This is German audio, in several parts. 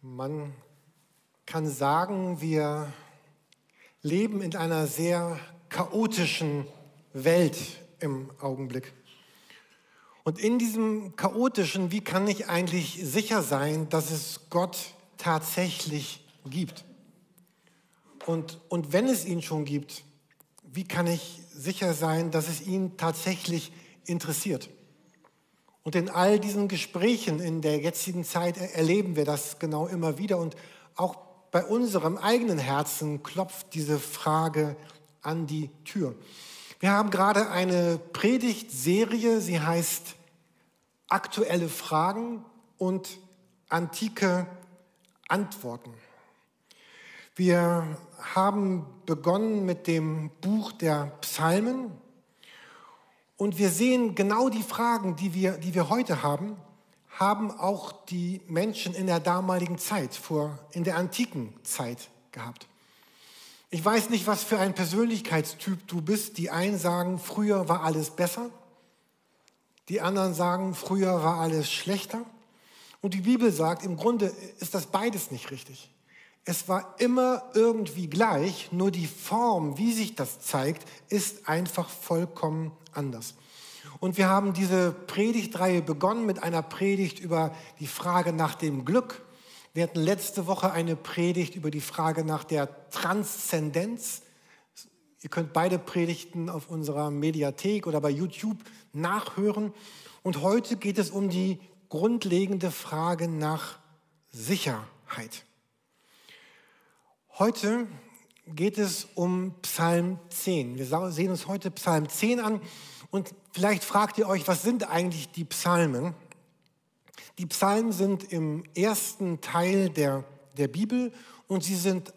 Man kann sagen, wir leben in einer sehr chaotischen Welt im Augenblick. Und in diesem chaotischen, wie kann ich eigentlich sicher sein, dass es Gott tatsächlich gibt? Und, und wenn es ihn schon gibt, wie kann ich sicher sein, dass es ihn tatsächlich interessiert? Und in all diesen Gesprächen in der jetzigen Zeit erleben wir das genau immer wieder. Und auch bei unserem eigenen Herzen klopft diese Frage an die Tür. Wir haben gerade eine Predigtserie, sie heißt Aktuelle Fragen und antike Antworten. Wir haben begonnen mit dem Buch der Psalmen und wir sehen genau die Fragen, die wir, die wir heute haben, haben auch die Menschen in der damaligen Zeit, vor, in der antiken Zeit gehabt. Ich weiß nicht, was für ein Persönlichkeitstyp du bist. Die einen sagen, früher war alles besser. Die anderen sagen, früher war alles schlechter. Und die Bibel sagt, im Grunde ist das beides nicht richtig. Es war immer irgendwie gleich, nur die Form, wie sich das zeigt, ist einfach vollkommen anders. Und wir haben diese Predigtreihe begonnen mit einer Predigt über die Frage nach dem Glück. Wir hatten letzte Woche eine Predigt über die Frage nach der Transzendenz. Ihr könnt beide Predigten auf unserer Mediathek oder bei YouTube nachhören. Und heute geht es um die grundlegende Frage nach Sicherheit. Heute geht es um Psalm 10. Wir sehen uns heute Psalm 10 an und vielleicht fragt ihr euch, was sind eigentlich die Psalmen? Die Psalmen sind im ersten Teil der, der Bibel und sie sind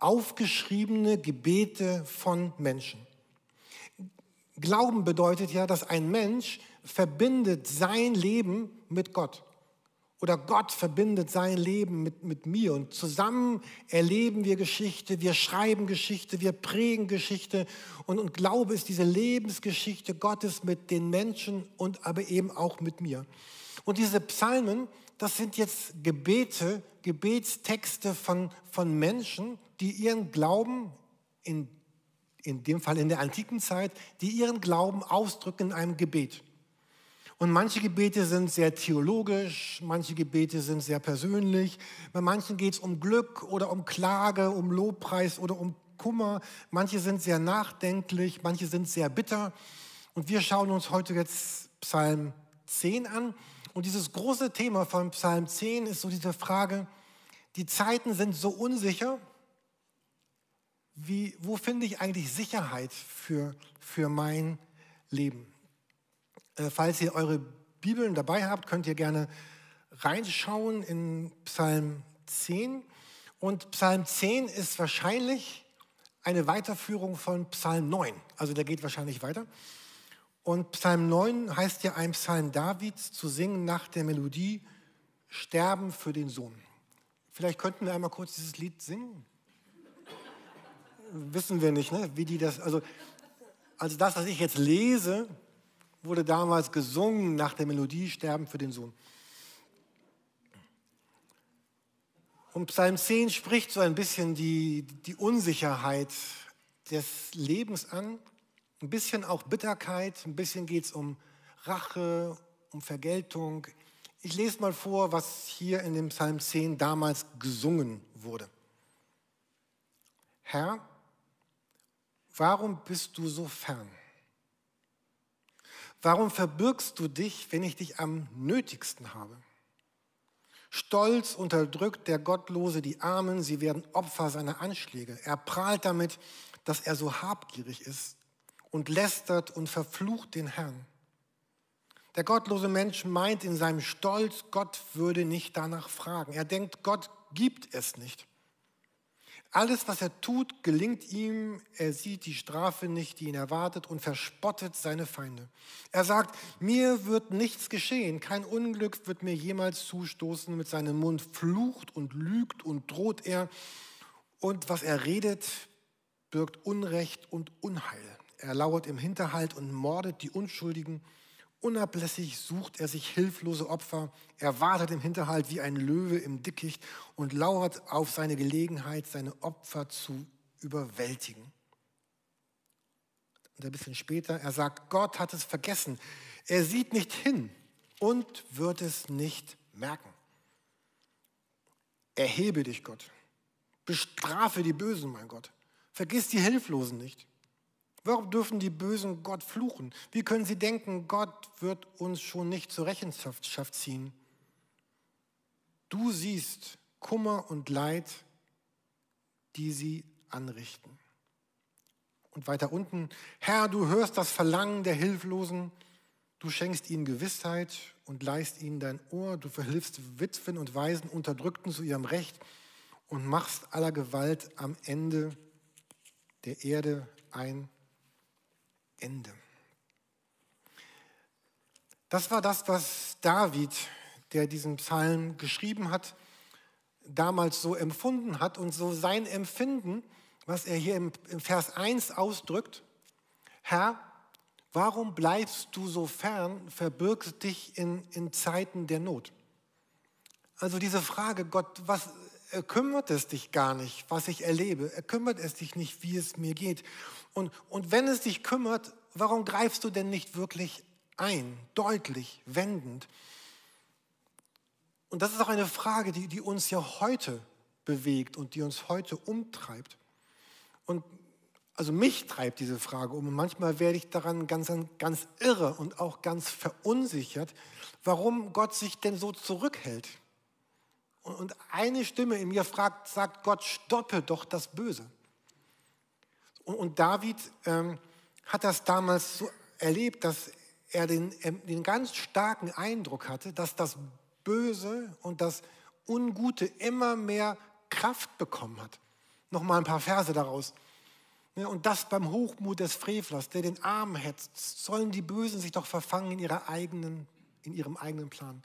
aufgeschriebene Gebete von Menschen. Glauben bedeutet ja, dass ein Mensch verbindet sein Leben mit Gott oder Gott verbindet sein Leben mit, mit mir und zusammen erleben wir Geschichte, wir schreiben Geschichte, wir prägen Geschichte und, und Glaube ist diese Lebensgeschichte Gottes mit den Menschen und aber eben auch mit mir. Und diese Psalmen, das sind jetzt Gebete, Gebetstexte von, von Menschen, die ihren Glauben in, in dem Fall in der antiken Zeit, die ihren Glauben ausdrücken in einem Gebet. Und manche Gebete sind sehr theologisch, manche Gebete sind sehr persönlich. Bei manchen geht es um Glück oder um Klage, um Lobpreis oder um Kummer. Manche sind sehr nachdenklich, manche sind sehr bitter. Und wir schauen uns heute jetzt Psalm 10 an. Und dieses große Thema von Psalm 10 ist so diese Frage, die Zeiten sind so unsicher, wie, wo finde ich eigentlich Sicherheit für, für mein Leben? Äh, falls ihr eure Bibeln dabei habt, könnt ihr gerne reinschauen in Psalm 10. Und Psalm 10 ist wahrscheinlich eine Weiterführung von Psalm 9. Also der geht wahrscheinlich weiter. Und Psalm 9 heißt ja ein Psalm Davids zu singen nach der Melodie Sterben für den Sohn. Vielleicht könnten wir einmal kurz dieses Lied singen. Wissen wir nicht, ne? wie die das, also, also das, was ich jetzt lese, wurde damals gesungen nach der Melodie Sterben für den Sohn. Und Psalm 10 spricht so ein bisschen die, die Unsicherheit des Lebens an, ein bisschen auch Bitterkeit, ein bisschen geht es um Rache, um Vergeltung. Ich lese mal vor, was hier in dem Psalm 10 damals gesungen wurde. Herr, warum bist du so fern? Warum verbirgst du dich, wenn ich dich am nötigsten habe? Stolz unterdrückt der Gottlose die Armen, sie werden Opfer seiner Anschläge. Er prahlt damit, dass er so habgierig ist und lästert und verflucht den Herrn. Der gottlose Mensch meint in seinem Stolz, Gott würde nicht danach fragen. Er denkt, Gott gibt es nicht. Alles, was er tut, gelingt ihm. Er sieht die Strafe nicht, die ihn erwartet und verspottet seine Feinde. Er sagt, mir wird nichts geschehen, kein Unglück wird mir jemals zustoßen. Mit seinem Mund flucht und lügt und droht er. Und was er redet, birgt Unrecht und Unheil. Er lauert im Hinterhalt und mordet die Unschuldigen Unablässig sucht er sich hilflose Opfer. Er wartet im Hinterhalt wie ein Löwe im Dickicht und lauert auf seine Gelegenheit, seine Opfer zu überwältigen. Und ein bisschen später, er sagt, Gott hat es vergessen. Er sieht nicht hin und wird es nicht merken. Erhebe dich, Gott. Bestrafe die Bösen, mein Gott. Vergiss die Hilflosen nicht. Warum dürfen die Bösen Gott fluchen? Wie können sie denken, Gott wird uns schon nicht zur Rechenschaft ziehen? Du siehst Kummer und Leid, die sie anrichten. Und weiter unten, Herr, du hörst das Verlangen der Hilflosen, du schenkst ihnen Gewissheit und leist ihnen dein Ohr, du verhilfst Witwen und Waisen, Unterdrückten zu ihrem Recht und machst aller Gewalt am Ende der Erde ein Ende. Das war das, was David, der diesen Psalm geschrieben hat, damals so empfunden hat und so sein Empfinden, was er hier im, Vers 1 ausdrückt. Herr, warum bleibst du so fern, verbirgst dich in, in Zeiten der Not? Also diese Frage, Gott, was kümmert es dich gar nicht, was ich erlebe? Er kümmert es dich nicht, wie es mir geht. Und, und wenn es dich kümmert, warum greifst du denn nicht wirklich ein, deutlich, wendend? Und das ist auch eine Frage, die, die uns ja heute bewegt und die uns heute umtreibt. Und also mich treibt diese Frage um und manchmal werde ich daran ganz, ganz irre und auch ganz verunsichert, warum Gott sich denn so zurückhält. Und eine Stimme in mir fragt, sagt Gott, stoppe doch das Böse. Und, David ähm, hat das damals so erlebt, dass er den, ähm, den ganz starken Eindruck hatte, dass das Böse und das Ungute immer mehr Kraft bekommen hat. Nochmal ein paar Verse daraus. Und das beim Hochmut des Frevlers, der den Arm hetzt, sollen die Bösen sich doch verfangen in, ihrer eigenen, in ihrem eigenen Plan.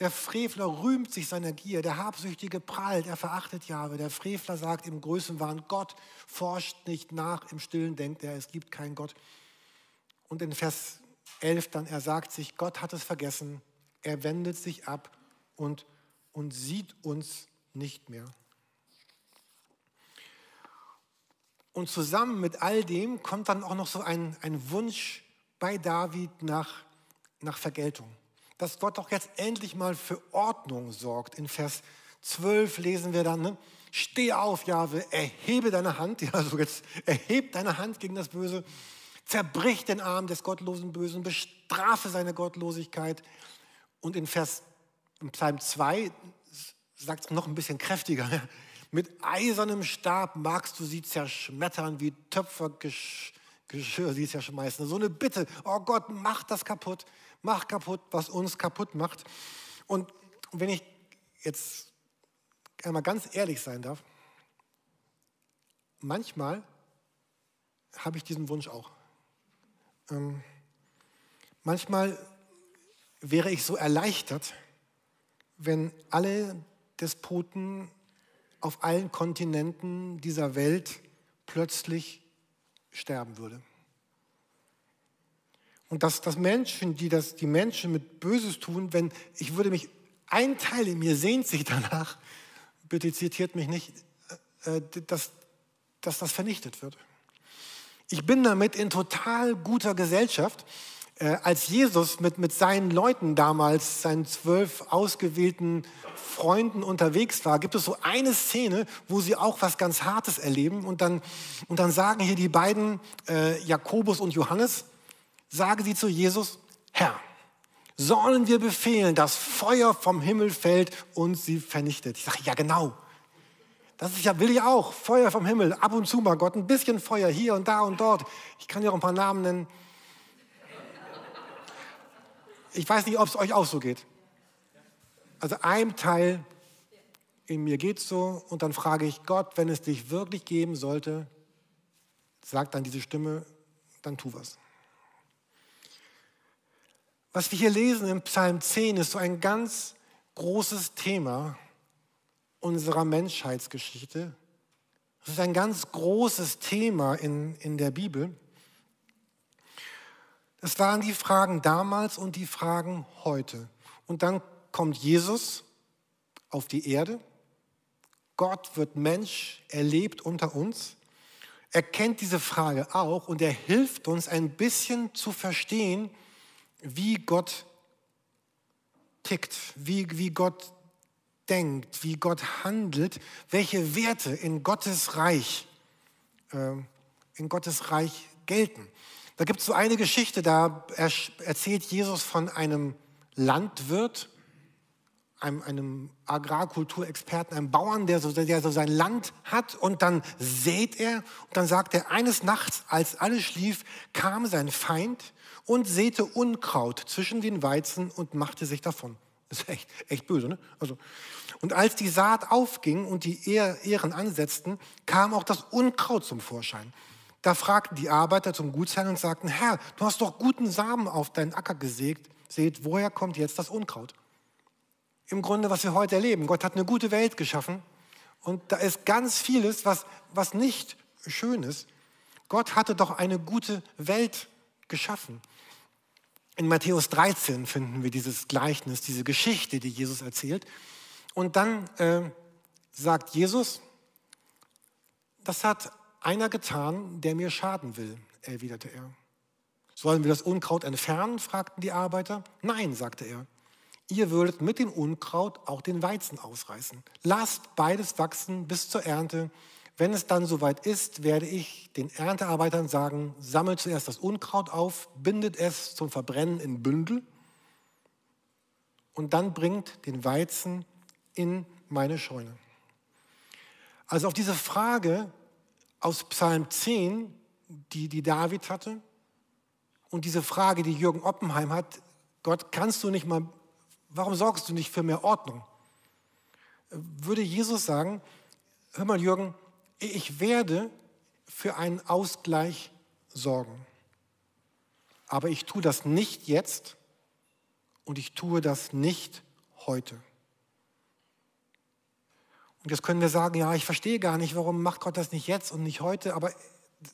Der Frevler rühmt sich seiner Gier, der Habsüchtige prahlt, er verachtet Jahwe. Der Frevler sagt im Größenwahn, Gott forscht nicht nach, im Stillen denkt er, es gibt keinen Gott. Und in Vers 11 dann, er sagt sich, Gott hat es vergessen, er wendet sich ab und, und sieht uns nicht mehr. Und zusammen mit all dem kommt dann auch noch so ein, ein Wunsch bei David nach, nach Vergeltung dass Gott doch jetzt endlich mal für Ordnung sorgt. In Vers 12 lesen wir dann, ne? steh auf, Jahwe, erhebe deine Hand, ja, also jetzt erhebe deine Hand gegen das Böse, zerbrich den Arm des gottlosen Bösen, bestrafe seine Gottlosigkeit. Und in Vers, in Psalm 2 sagt es noch ein bisschen kräftiger, ja? mit eisernem Stab magst du sie zerschmettern, wie Töpfergeschirr sie zerschmeißen. So eine Bitte, oh Gott, mach das kaputt mach kaputt, was uns kaputt macht. Und wenn ich jetzt einmal ganz ehrlich sein darf, manchmal habe ich diesen Wunsch auch. Ähm, manchmal wäre ich so erleichtert, wenn alle Despoten auf allen Kontinenten dieser Welt plötzlich sterben würden. Und dass, dass Menschen, die das, die Menschen mit Böses tun, wenn ich würde mich, ein Teil in mir sehnt sich danach, bitte zitiert mich nicht, äh, äh, dass, dass das vernichtet wird. Ich bin damit in total guter Gesellschaft. Äh, als Jesus mit, mit seinen Leuten damals, seinen zwölf ausgewählten Freunden unterwegs war, gibt es so eine Szene, wo sie auch was ganz Hartes erleben. Und dann, und dann sagen hier die beiden, äh, Jakobus und Johannes, sagen sie zu Jesus, Herr, sollen wir befehlen, dass Feuer vom Himmel fällt und sie vernichtet? Ich sage, ja genau. Das ist ja, will ich auch. Feuer vom Himmel, ab und zu mal Gott, ein bisschen Feuer hier und da und dort. Ich kann dir auch ein paar Namen nennen. Ich weiß nicht, ob es euch auch so geht. Also ein Teil in mir geht so und dann frage ich Gott, wenn es dich wirklich geben sollte, sagt dann diese Stimme, dann tu was. Was wir hier lesen im Psalm 10 ist so ein ganz großes Thema unserer Menschheitsgeschichte. Es ist ein ganz großes Thema in, in der Bibel. Es waren die Fragen damals und die Fragen heute. Und dann kommt Jesus auf die Erde. Gott wird Mensch, er lebt unter uns. Er kennt diese Frage auch und er hilft uns ein bisschen zu verstehen, wie Gott tickt, wie, wie Gott denkt, wie Gott handelt, welche Werte in Gottes Reich, äh, in Gottes Reich gelten. Da gibt es so eine Geschichte, da erzählt Jesus von einem Landwirt, einem, einem Agrarkulturexperten, einem Bauern, der so, der so sein Land hat und dann sät er und dann sagt er, eines Nachts, als alles schlief, kam sein Feind und säte Unkraut zwischen den Weizen und machte sich davon. Das ist echt, echt böse. Ne? Also, und als die Saat aufging und die Ehren ansetzten, kam auch das Unkraut zum Vorschein. Da fragten die Arbeiter zum Gutsherrn und sagten, Herr, du hast doch guten Samen auf deinen Acker gesägt. Seht, woher kommt jetzt das Unkraut? Im Grunde, was wir heute erleben. Gott hat eine gute Welt geschaffen und da ist ganz vieles, was, was nicht schön ist. Gott hatte doch eine gute Welt geschaffen. In Matthäus 13 finden wir dieses Gleichnis, diese Geschichte, die Jesus erzählt. Und dann äh, sagt Jesus, das hat einer getan, der mir schaden will, erwiderte er. Sollen wir das Unkraut entfernen? fragten die Arbeiter. Nein, sagte er. Ihr würdet mit dem Unkraut auch den Weizen ausreißen. Lasst beides wachsen bis zur Ernte. Wenn es dann soweit ist, werde ich den Erntearbeitern sagen, sammelt zuerst das Unkraut auf, bindet es zum Verbrennen in Bündel und dann bringt den Weizen in meine Scheune. Also auf diese Frage, aus Psalm 10, die, die David hatte, und diese Frage, die Jürgen Oppenheim hat, Gott, kannst du nicht mal, warum sorgst du nicht für mehr Ordnung? Würde Jesus sagen, hör mal Jürgen, ich werde für einen Ausgleich sorgen. Aber ich tue das nicht jetzt und ich tue das nicht heute. Und jetzt können wir sagen, ja, ich verstehe gar nicht, warum macht Gott das nicht jetzt und nicht heute. Aber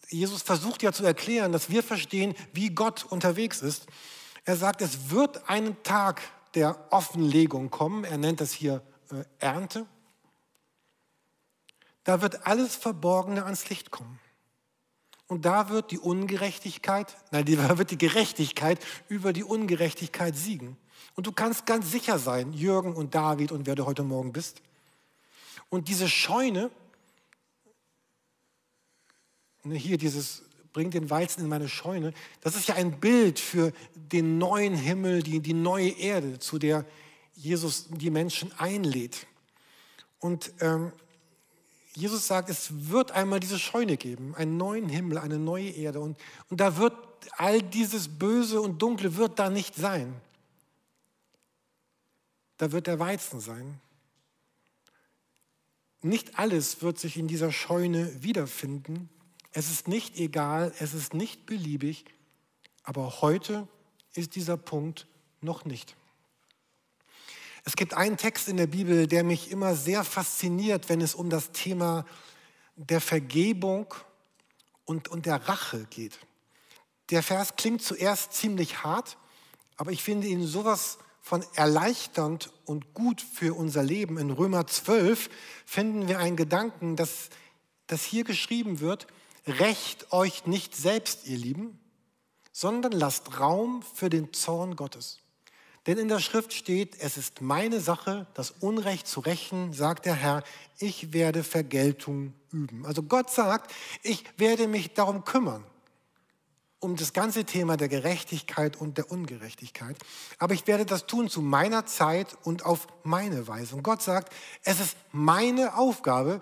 Jesus versucht ja zu erklären, dass wir verstehen, wie Gott unterwegs ist. Er sagt, es wird einen Tag der Offenlegung kommen. Er nennt das hier äh, Ernte. Da wird alles Verborgene ans Licht kommen. Und da wird die Ungerechtigkeit, nein, da wird die Gerechtigkeit über die Ungerechtigkeit siegen. Und du kannst ganz sicher sein, Jürgen und David und wer du heute Morgen bist, und diese Scheune, ne, hier dieses, bringt den Weizen in meine Scheune, das ist ja ein Bild für den neuen Himmel, die, die neue Erde, zu der Jesus die Menschen einlädt. Und ähm, Jesus sagt, es wird einmal diese Scheune geben, einen neuen Himmel, eine neue Erde. Und, und da wird all dieses Böse und Dunkle wird da nicht sein. Da wird der Weizen sein. Nicht alles wird sich in dieser Scheune wiederfinden. Es ist nicht egal, es ist nicht beliebig, aber heute ist dieser Punkt noch nicht. Es gibt einen Text in der Bibel, der mich immer sehr fasziniert, wenn es um das Thema der Vergebung und, und der Rache geht. Der Vers klingt zuerst ziemlich hart, aber ich finde ihn sowas von erleichternd und gut für unser Leben. In Römer 12 finden wir einen Gedanken, dass, dass hier geschrieben wird, rächt euch nicht selbst, ihr Lieben, sondern lasst Raum für den Zorn Gottes. Denn in der Schrift steht, es ist meine Sache, das Unrecht zu rächen, sagt der Herr, ich werde Vergeltung üben. Also Gott sagt, ich werde mich darum kümmern um das ganze Thema der Gerechtigkeit und der Ungerechtigkeit. Aber ich werde das tun zu meiner Zeit und auf meine Weise. Und Gott sagt, es ist meine Aufgabe,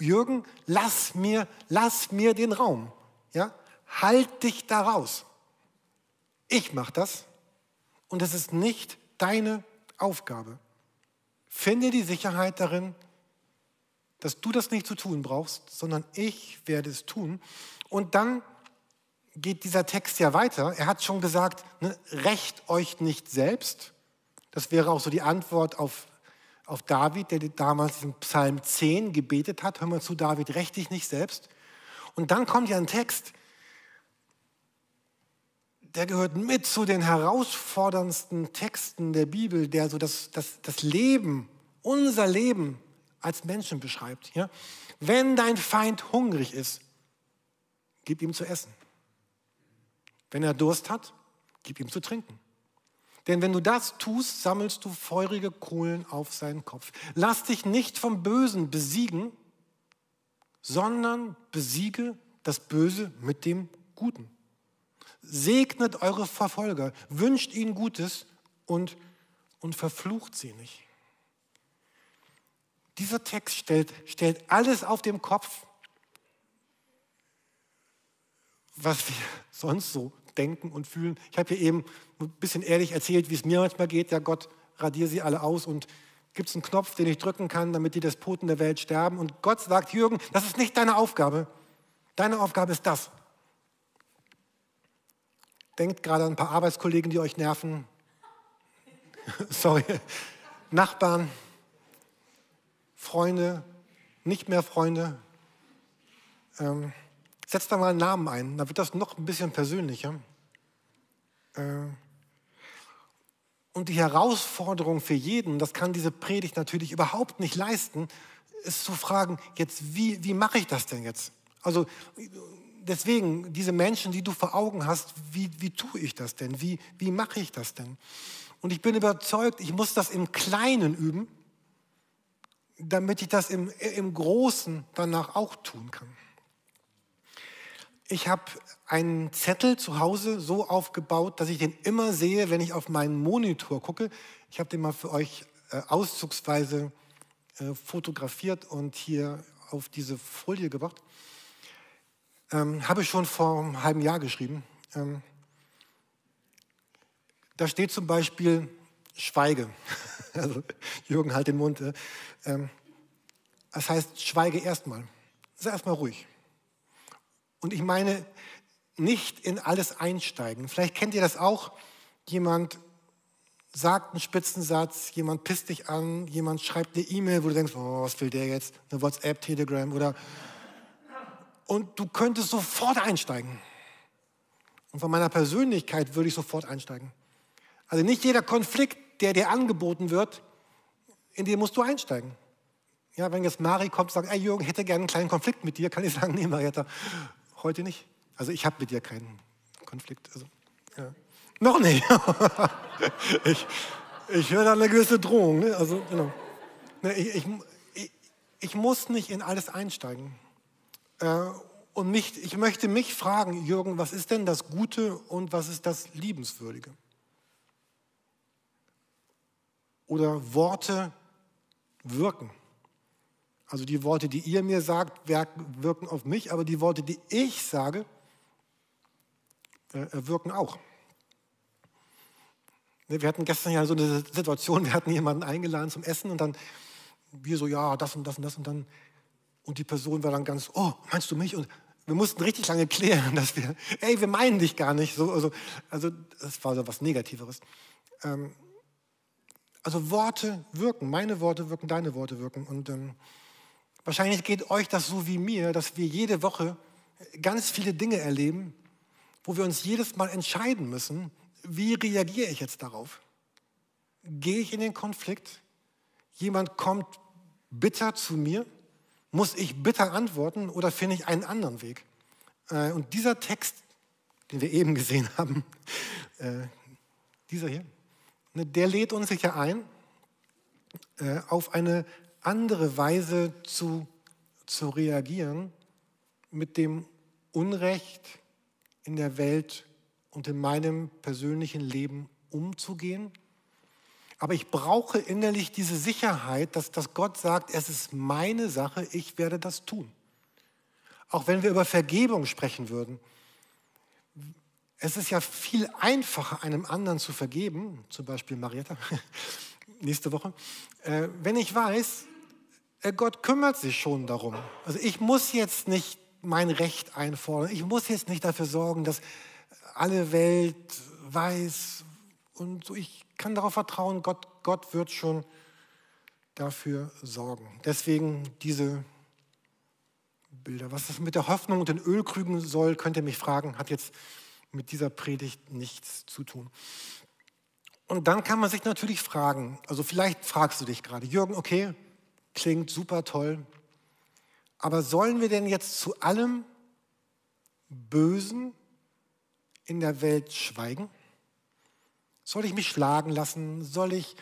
Jürgen, lass mir, lass mir den Raum. Ja? Halt dich da raus. Ich mache das und es ist nicht deine Aufgabe. Finde die Sicherheit darin, dass du das nicht zu tun brauchst, sondern ich werde es tun. Und dann geht dieser Text ja weiter. Er hat schon gesagt, ne, rächt euch nicht selbst. Das wäre auch so die Antwort auf, auf David, der damals in Psalm 10 gebetet hat. Hör mal zu, David, rächt dich nicht selbst. Und dann kommt ja ein Text, der gehört mit zu den herausforderndsten Texten der Bibel, der so das, das, das Leben, unser Leben als Menschen beschreibt. Ja? Wenn dein Feind hungrig ist, gib ihm zu essen. Wenn er Durst hat, gib ihm zu trinken. Denn wenn du das tust, sammelst du feurige Kohlen auf seinen Kopf. Lass dich nicht vom Bösen besiegen, sondern besiege das Böse mit dem Guten. Segnet eure Verfolger, wünscht ihnen Gutes und, und verflucht sie nicht. Dieser Text stellt, stellt alles auf den Kopf, was wir sonst so denken und fühlen. Ich habe hier eben ein bisschen ehrlich erzählt, wie es mir manchmal geht. Ja, Gott, radiere sie alle aus und gibt es einen Knopf, den ich drücken kann, damit die Despoten der Welt sterben. Und Gott sagt, Jürgen, das ist nicht deine Aufgabe. Deine Aufgabe ist das. Denkt gerade an ein paar Arbeitskollegen, die euch nerven. Sorry. Nachbarn, Freunde, nicht mehr Freunde. Ähm, setzt da mal einen Namen ein, dann wird das noch ein bisschen persönlicher. Äh, und die Herausforderung für jeden, das kann diese Predigt natürlich überhaupt nicht leisten, ist zu fragen, jetzt wie, wie mache ich das denn jetzt? Also deswegen, diese Menschen, die du vor Augen hast, wie, wie tue ich das denn? Wie, wie mache ich das denn? Und ich bin überzeugt, ich muss das im Kleinen üben, damit ich das im, im Großen danach auch tun kann. Ich habe einen Zettel zu Hause so aufgebaut, dass ich den immer sehe, wenn ich auf meinen Monitor gucke. Ich habe den mal für euch äh, auszugsweise äh, fotografiert und hier auf diese Folie gebracht. Ähm, habe ich schon vor einem halben Jahr geschrieben. Ähm, da steht zum Beispiel Schweige. also Jürgen, halt den Mund. Äh, ähm, das heißt, schweige erstmal. Sei erstmal ruhig. Und ich meine, nicht in alles einsteigen. Vielleicht kennt ihr das auch. Jemand sagt einen Spitzensatz, jemand pisst dich an, jemand schreibt eine E-Mail, wo du denkst, oh, was will der jetzt? Eine WhatsApp, Telegram oder. Und du könntest sofort einsteigen. Und von meiner Persönlichkeit würde ich sofort einsteigen. Also nicht jeder Konflikt, der dir angeboten wird, in den musst du einsteigen. Ja, wenn jetzt Mari kommt und sagt, ey Jürgen, hätte gerne einen kleinen Konflikt mit dir, kann ich sagen, nee, Marietta, Heute nicht? Also ich habe mit dir keinen Konflikt. Also, ja. Noch nicht. ich, ich höre da eine gewisse Drohung. Ne? Also, genau. Ne, ich, ich, ich, muss nicht in alles einsteigen. Äh, und mich, ich möchte mich fragen, Jürgen, was ist denn das Gute und was ist das Liebenswürdige? Oder Worte wirken. Also die Worte, die ihr mir sagt, wirken auf mich, aber die Worte, die ich sage, äh, äh, wirken auch. Ne, wir hatten gestern ja so eine Situation, wir hatten jemanden eingeladen zum Essen und dann wir so, ja, das und das und das und dann und die Person war dann ganz, oh, meinst du mich? Und wir mussten richtig lange klären, dass wir, ey, wir meinen dich gar nicht. So, also, also das war so was Negativeres. Ähm, also Worte wirken, meine Worte wirken, deine Worte wirken. Und ähm, Wahrscheinlich geht euch das so wie mir, dass wir jede Woche ganz viele Dinge erleben, wo wir uns jedes Mal entscheiden müssen, wie reagiere ich jetzt darauf? Gehe ich in den Konflikt? Jemand kommt bitter zu mir? Muss ich bitter antworten oder finde ich einen anderen Weg? Äh, und dieser Text, den wir eben gesehen haben, äh, dieser hier, ne, der lädt uns sicher ein äh, auf eine andere Weise zu, zu reagieren, mit dem Unrecht in der Welt und in meinem persönlichen Leben umzugehen. Aber ich brauche innerlich diese Sicherheit, dass, dass Gott sagt, es ist meine Sache, ich werde das tun. Auch wenn wir über Vergebung sprechen würden. Es ist ja viel einfacher, einem anderen zu vergeben, zum Beispiel Marietta, nächste Woche, äh, wenn ich weiß, äh, Gott kümmert sich schon darum. Also ich muss jetzt nicht mein Recht einfordern. Ich muss jetzt nicht dafür sorgen, dass alle Welt weiß und so. Ich kann darauf vertrauen, Gott, Gott wird schon dafür sorgen. Deswegen diese Bilder. Was das mit der Hoffnung und den Ölkrügen soll, könnt ihr mich fragen. Hat jetzt mit dieser Predigt nichts zu tun. Und dann kann man sich natürlich fragen, also vielleicht fragst du dich gerade, Jürgen, okay, klingt super toll, aber sollen wir denn jetzt zu allem Bösen in der Welt schweigen? Soll ich mich schlagen lassen? Soll ich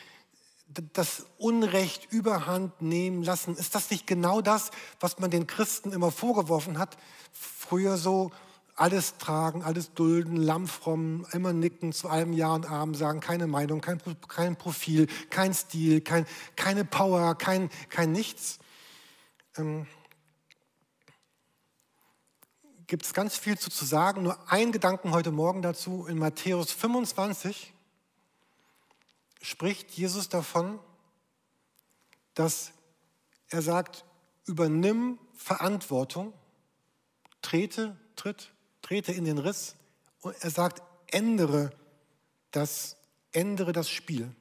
das Unrecht überhand nehmen lassen? Ist das nicht genau das, was man den Christen immer vorgeworfen hat? Früher so, alles tragen, alles dulden, lammfromm, immer nicken zu allem Ja und Arm sagen, keine Meinung, kein, kein Profil, kein Stil, kein, keine Power, kein, kein Nichts. Ähm, Gibt es ganz viel zu sagen. Nur ein Gedanken heute Morgen dazu. In Matthäus 25 spricht Jesus davon, dass er sagt, übernimm Verantwortung, trete, tritt trete in den Riss und er sagt, ändere das, ändere das Spiel.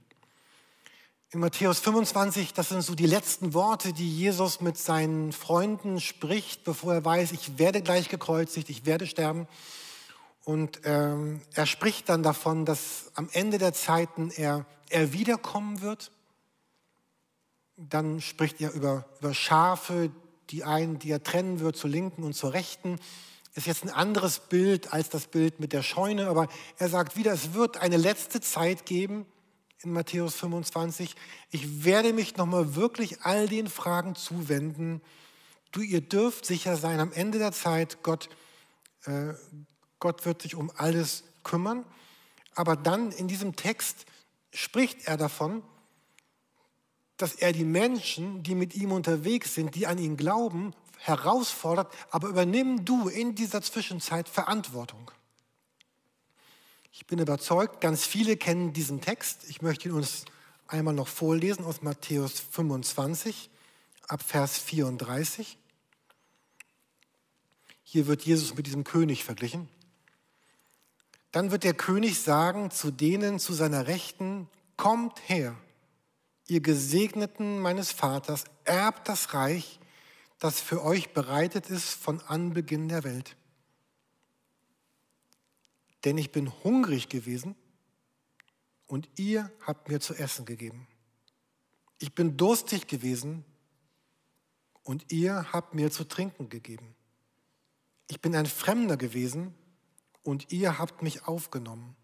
In Matthäus 25, das sind so die letzten Worte, die Jesus mit seinen Freunden spricht, bevor er weiß, ich werde gleich gekreuzigt, ich werde sterben. Und ähm, er spricht dann davon, dass am Ende der Zeiten er, er wiederkommen wird. Dann spricht er über, über Schafe, die einen, die er trennen wird, zur Linken und zur Rechten ist jetzt ein anderes Bild als das Bild mit der Scheune, aber er sagt wieder, es wird eine letzte Zeit geben in Matthäus 25. Ich werde mich nochmal wirklich all den Fragen zuwenden. Du, ihr dürft sicher sein, am Ende der Zeit, Gott, äh, Gott wird sich um alles kümmern. Aber dann in diesem Text spricht er davon, dass er die Menschen, die mit ihm unterwegs sind, die an ihn glauben, herausfordert, aber übernimm du in dieser Zwischenzeit Verantwortung. Ich bin überzeugt, ganz viele kennen diesen Text. Ich möchte ihn uns einmal noch vorlesen aus Matthäus 25 ab Vers 34. Hier wird Jesus mit diesem König verglichen. Dann wird der König sagen zu denen zu seiner Rechten, kommt her, ihr Gesegneten meines Vaters, erbt das Reich, das für euch bereitet ist von Anbeginn der Welt. Denn ich bin hungrig gewesen und ihr habt mir zu essen gegeben. Ich bin durstig gewesen und ihr habt mir zu trinken gegeben. Ich bin ein Fremder gewesen und ihr habt mich aufgenommen.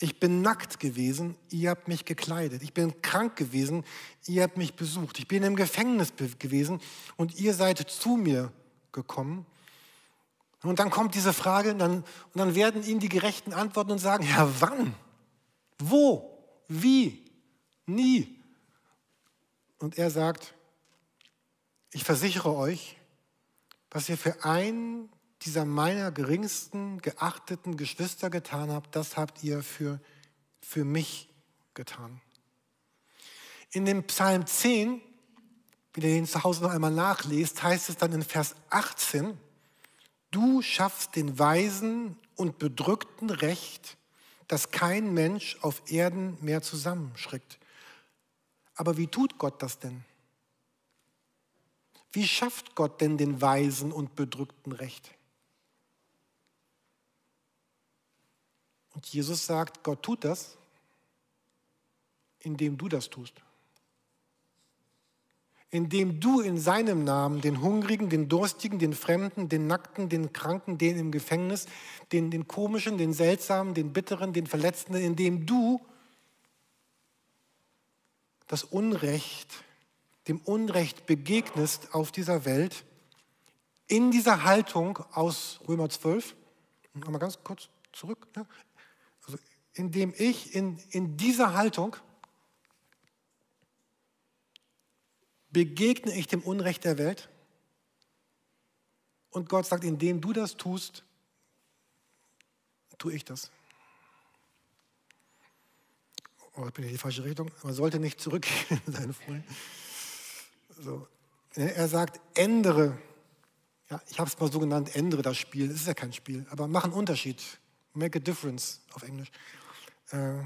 Ich bin nackt gewesen, ihr habt mich gekleidet. Ich bin krank gewesen, ihr habt mich besucht. Ich bin im Gefängnis gewesen und ihr seid zu mir gekommen. Und dann kommt diese Frage und dann, und dann werden ihm die Gerechten antworten und sagen, ja wann? Wo? Wie? Nie. Und er sagt, ich versichere euch, was ihr für einen dieser meiner geringsten, geachteten Geschwister getan habt, das habt ihr für, für mich getan. In dem Psalm 10, wenn ihr den zu Hause noch einmal nachlest, heißt es dann in Vers 18, du schaffst den Weisen und Bedrückten Recht, dass kein Mensch auf Erden mehr zusammenschrickt. Aber wie tut Gott das denn? Wie schafft Gott denn den Weisen und Bedrückten Recht? Und Jesus sagt, Gott tut das, indem du das tust. Indem du in seinem Namen den Hungrigen, den Durstigen, den Fremden, den Nackten, den Kranken, den im Gefängnis, den, den Komischen, den Seltsamen, den Bitteren, den Verletzten, indem du das Unrecht, dem Unrecht begegnest auf dieser Welt, in dieser Haltung aus Römer 12, mal ganz kurz zurück, ne? indem ich in, in dieser Haltung begegne ich dem Unrecht der Welt. Und Gott sagt, indem du das tust, tue ich das. Oh, ich bin in die falsche Richtung. Man sollte nicht zurückgehen in seine Freunde. So. Er sagt, ändere. Ja, ich habe es mal so genannt, ändere das Spiel. Es ist ja kein Spiel, aber mach einen Unterschied. Make a difference auf Englisch. Äh,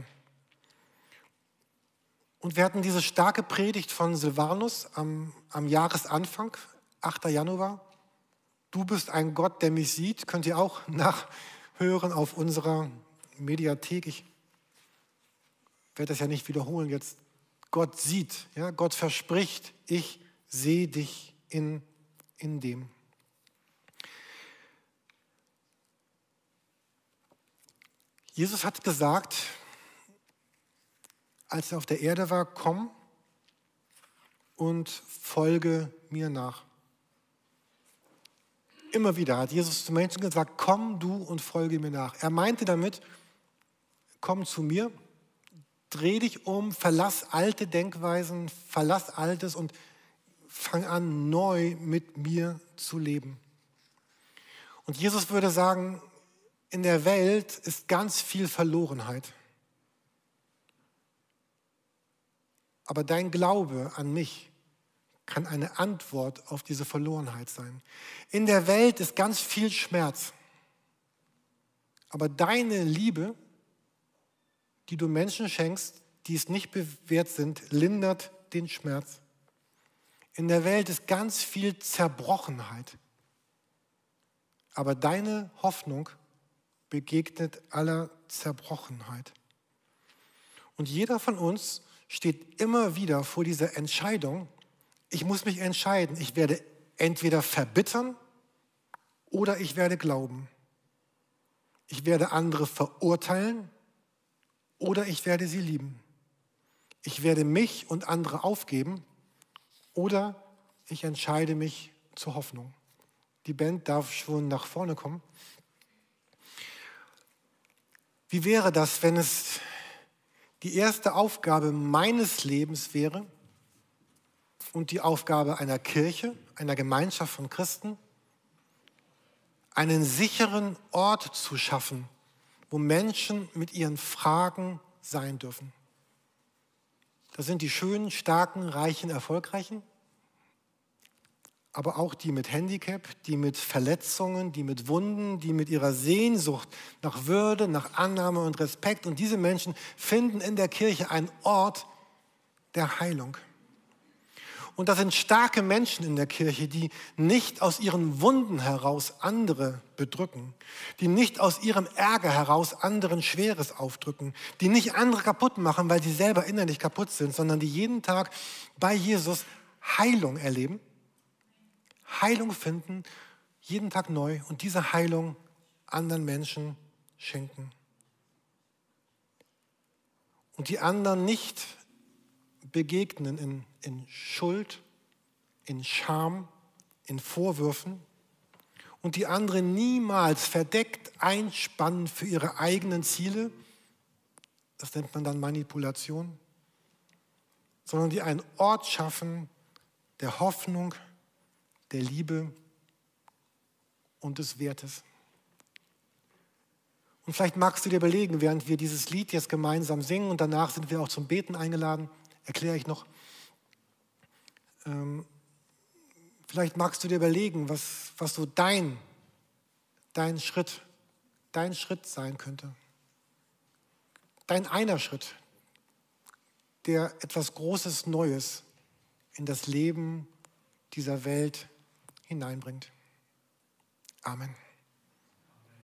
und wir hatten diese starke Predigt von Silvanus am, am Jahresanfang, 8. Januar. Du bist ein Gott, der mich sieht. Könnt ihr auch nach, hören auf unserer Mediathek. Ich werde das ja nicht wiederholen jetzt. Gott sieht, ja, Gott verspricht, ich sehe dich in, in dem. Jesus hat gesagt, als er auf der Erde war, komm und folge mir nach. Immer wieder hat Jesus zu Menschen gesagt, komm du und folge mir nach. Er meinte damit, komm zu mir, dreh dich um, verlass alte Denkweisen, verlass Altes und fang an, neu mit mir zu leben. Und Jesus würde sagen, in der Welt ist ganz viel Verlorenheit. Aber dein Glaube an mich kann eine Antwort auf diese Verlorenheit sein. In der Welt ist ganz viel Schmerz. Aber deine Liebe, die du Menschen schenkst, die es nicht bewährt sind, lindert den Schmerz. In der Welt ist ganz viel Zerbrochenheit. Aber deine Hoffnung begegnet aller Zerbrochenheit. Und jeder von uns steht immer wieder vor dieser Entscheidung, ich muss mich entscheiden, ich werde entweder verbittern oder ich werde glauben. Ich werde andere verurteilen oder ich werde sie lieben. Ich werde mich und andere aufgeben oder ich entscheide mich zur Hoffnung. Die Band darf schon nach vorne kommen. Wie wäre das, wenn es die erste Aufgabe meines Lebens wäre und die Aufgabe einer Kirche, einer Gemeinschaft von Christen, einen sicheren Ort zu schaffen, wo Menschen mit ihren Fragen sein dürfen. Das sind die schönen, starken, reichen, erfolgreichen aber auch die mit Handicap, die mit Verletzungen, die mit Wunden, die mit ihrer Sehnsucht nach Würde, nach Annahme und Respekt. Und diese Menschen finden in der Kirche einen Ort der Heilung. Und das sind starke Menschen in der Kirche, die nicht aus ihren Wunden heraus andere bedrücken, die nicht aus ihrem Ärger heraus anderen Schweres aufdrücken, die nicht andere kaputt machen, weil sie selber innerlich kaputt sind, sondern die jeden Tag bei Jesus Heilung erleben Heilung finden, jeden Tag neu und diese Heilung anderen Menschen schenken. Und die anderen nicht begegnen in, in Schuld, in Scham, in Vorwürfen. Und die anderen niemals verdeckt einspannen für ihre eigenen Ziele, das nennt man dann Manipulation, sondern die einen Ort schaffen der Hoffnung, der Liebe und des Wertes. Und vielleicht magst du dir überlegen, während wir dieses Lied jetzt gemeinsam singen und danach sind wir auch zum Beten eingeladen, erkläre ich noch. Ähm, vielleicht magst du dir überlegen, was, was so dein, dein Schritt, dein Schritt sein könnte. Dein einer Schritt, der etwas Großes Neues in das Leben dieser Welt hineinbringt. Amen.